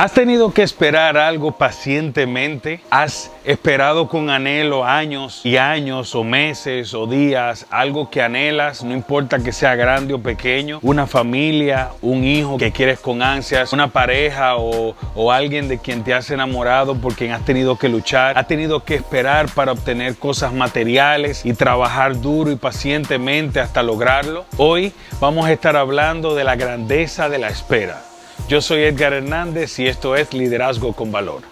¿Has tenido que esperar algo pacientemente? ¿Has esperado con anhelo años y años o meses o días algo que anhelas, no importa que sea grande o pequeño? Una familia, un hijo que quieres con ansias, una pareja o, alguien de quien te has enamorado por quien has tenido que luchar, has tenido que esperar para obtener cosas materiales y trabajar duro y pacientemente hasta lograrlo. Hoy vamos a estar hablando de la grandeza de la espera. Yo soy Edgar Hernández y esto es Liderazgo con Valor.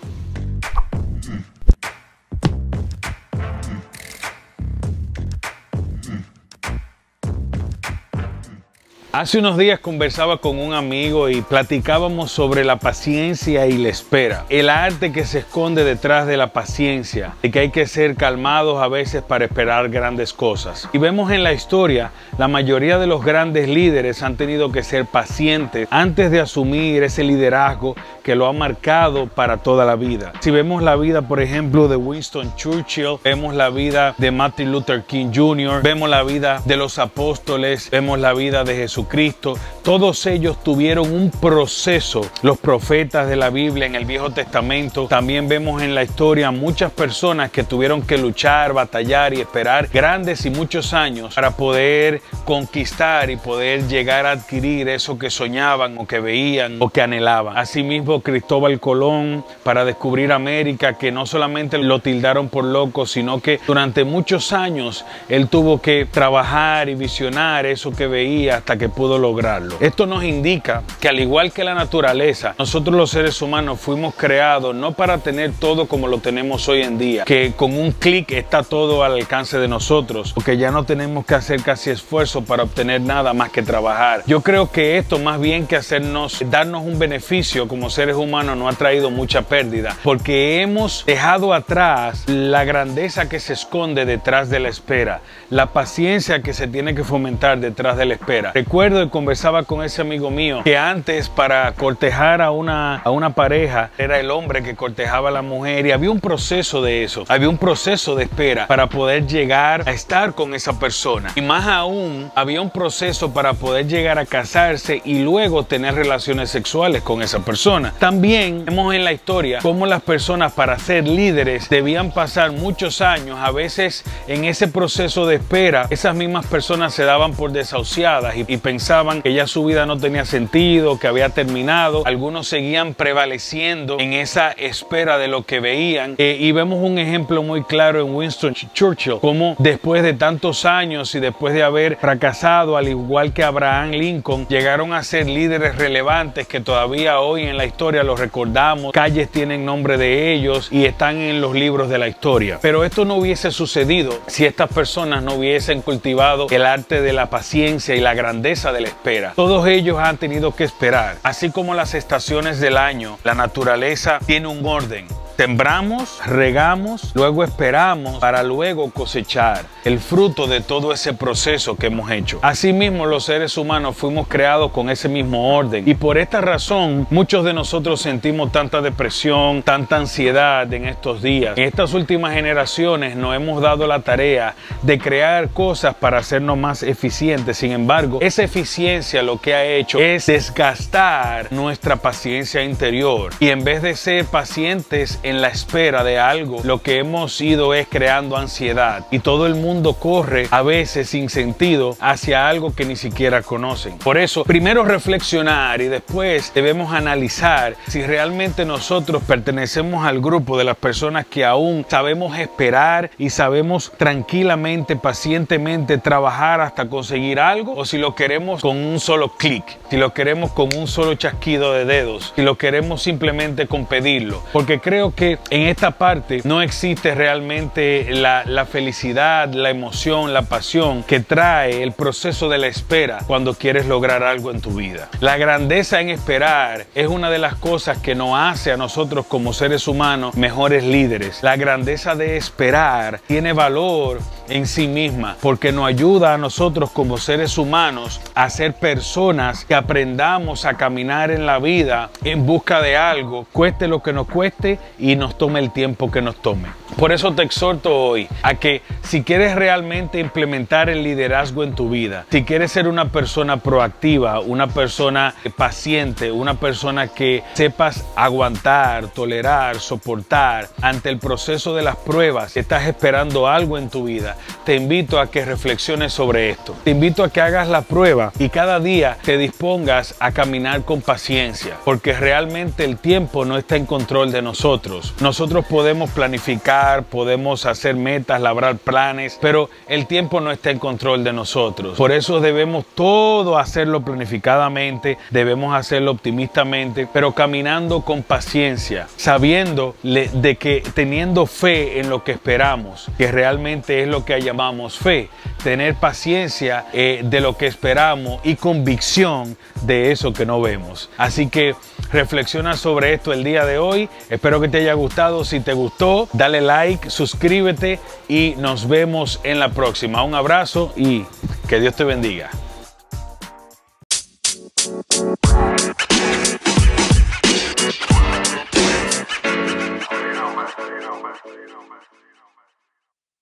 Hace unos días conversaba con un amigo y platicábamos sobre la paciencia y la espera. El arte que se esconde detrás de la paciencia y que hay que ser calmados a veces para esperar grandes cosas. Y vemos en la historia, la mayoría de los grandes líderes han tenido que ser pacientes antes de asumir ese liderazgo que lo ha marcado para toda la vida. Si vemos la vida, por ejemplo, de Winston Churchill, vemos la vida de Martin Luther King Jr., vemos la vida de los apóstoles, vemos la vida de Jesús Cristo, todos ellos tuvieron un proceso. Los profetas de la Biblia en el Viejo Testamento, también vemos en la historia muchas personas que tuvieron que luchar, batallar y esperar grandes y muchos años para poder conquistar y poder llegar a adquirir eso que soñaban o que veían o que anhelaban. Asimismo, Cristóbal Colón para descubrir América, que no solamente lo tildaron por loco, sino que durante muchos años él tuvo que trabajar y visionar eso que veía hasta que pudo lograrlo. Esto nos indica que al igual que la naturaleza, nosotros los seres humanos fuimos creados no para tener todo como lo tenemos hoy en día, que con un clic está todo al alcance de nosotros, porque ya no tenemos que hacer casi esfuerzo para obtener nada más que trabajar. Yo creo que esto más bien que hacernos, darnos un beneficio como seres humanos no ha traído mucha pérdida, porque hemos dejado atrás la grandeza que se esconde detrás de la espera, la paciencia que se tiene que fomentar detrás de la espera. Recuerdo que conversaba con ese amigo mío que antes para cortejar a una, a una pareja era el hombre que cortejaba a la mujer y había un proceso de eso, había un proceso de espera para poder llegar a estar con esa persona. Y más aún, había un proceso para poder llegar a casarse y luego tener relaciones sexuales con esa persona. También vemos en la historia cómo las personas para ser líderes debían pasar muchos años, a veces en ese proceso de espera, esas mismas personas se daban por desahuciadas y, y pensaban que ya su vida no tenía sentido, que había terminado. Algunos seguían prevaleciendo en esa espera de lo que veían. Eh, y vemos un ejemplo muy claro en Winston Churchill, como después de tantos años y después de haber fracasado, al igual que Abraham Lincoln, llegaron a ser líderes relevantes que todavía hoy en la historia los recordamos. Calles tienen nombre de ellos y están en los libros de la historia. Pero esto no hubiese sucedido si estas personas no hubiesen cultivado el arte de la paciencia y la grandeza de la espera. Todos ellos han tenido que esperar. Así como las estaciones del año, la naturaleza tiene un orden. Sembramos, regamos, luego esperamos para luego cosechar el fruto de todo ese proceso que hemos hecho. Asimismo, los seres humanos fuimos creados con ese mismo orden y por esta razón muchos de nosotros sentimos tanta depresión, tanta ansiedad en estos días. En estas últimas generaciones nos hemos dado la tarea de crear cosas para hacernos más eficientes. Sin embargo, esa eficiencia lo que ha hecho es desgastar nuestra paciencia interior y en vez de ser pacientes en la espera de algo, lo que hemos ido es creando ansiedad y todo el mundo corre a veces sin sentido hacia algo que ni siquiera conocen. Por eso, primero reflexionar y después debemos analizar si realmente nosotros pertenecemos al grupo de las personas que aún sabemos esperar y sabemos tranquilamente, pacientemente trabajar hasta conseguir algo o si lo queremos con un solo clic, si lo queremos con un solo chasquido de dedos, si lo queremos simplemente con pedirlo. Porque creo que en esta parte no existe realmente la, la, felicidad, la emoción, la pasión que trae el proceso de la espera cuando quieres lograr algo en tu vida. La grandeza en esperar es una de las cosas que nos hace a nosotros como seres humanos mejores líderes. La grandeza de esperar tiene valor en sí misma porque nos ayuda a nosotros como seres humanos a ser personas que aprendamos a caminar en la vida en busca de algo, cueste lo que nos cueste y nos tome el tiempo que nos tome. Por eso te exhorto hoy a que si quieres realmente implementar el liderazgo en tu vida, si quieres ser una persona proactiva, una persona paciente, una persona que sepas aguantar, tolerar, soportar ante el proceso de las pruebas, estás esperando algo en tu vida, te invito a que reflexiones sobre esto. Te invito a que hagas la prueba y cada día te dispongas a caminar con paciencia, porque realmente el tiempo no está en control de nosotros. Nosotros podemos planificar, podemos hacer metas, labrar planes, pero el tiempo no está en control de nosotros. Por eso debemos todo hacerlo planificadamente, debemos hacerlo optimistamente, pero caminando con paciencia, sabiendo de que teniendo fe en lo que esperamos, que realmente es lo que llamamos fe, tener paciencia eh, de lo que esperamos y convicción de eso que no vemos. Así que reflexiona sobre esto el día de hoy. Espero que te haya gustado. Si te gustó, dale like, suscríbete y nos vemos en la próxima. Un abrazo y que Dios te bendiga.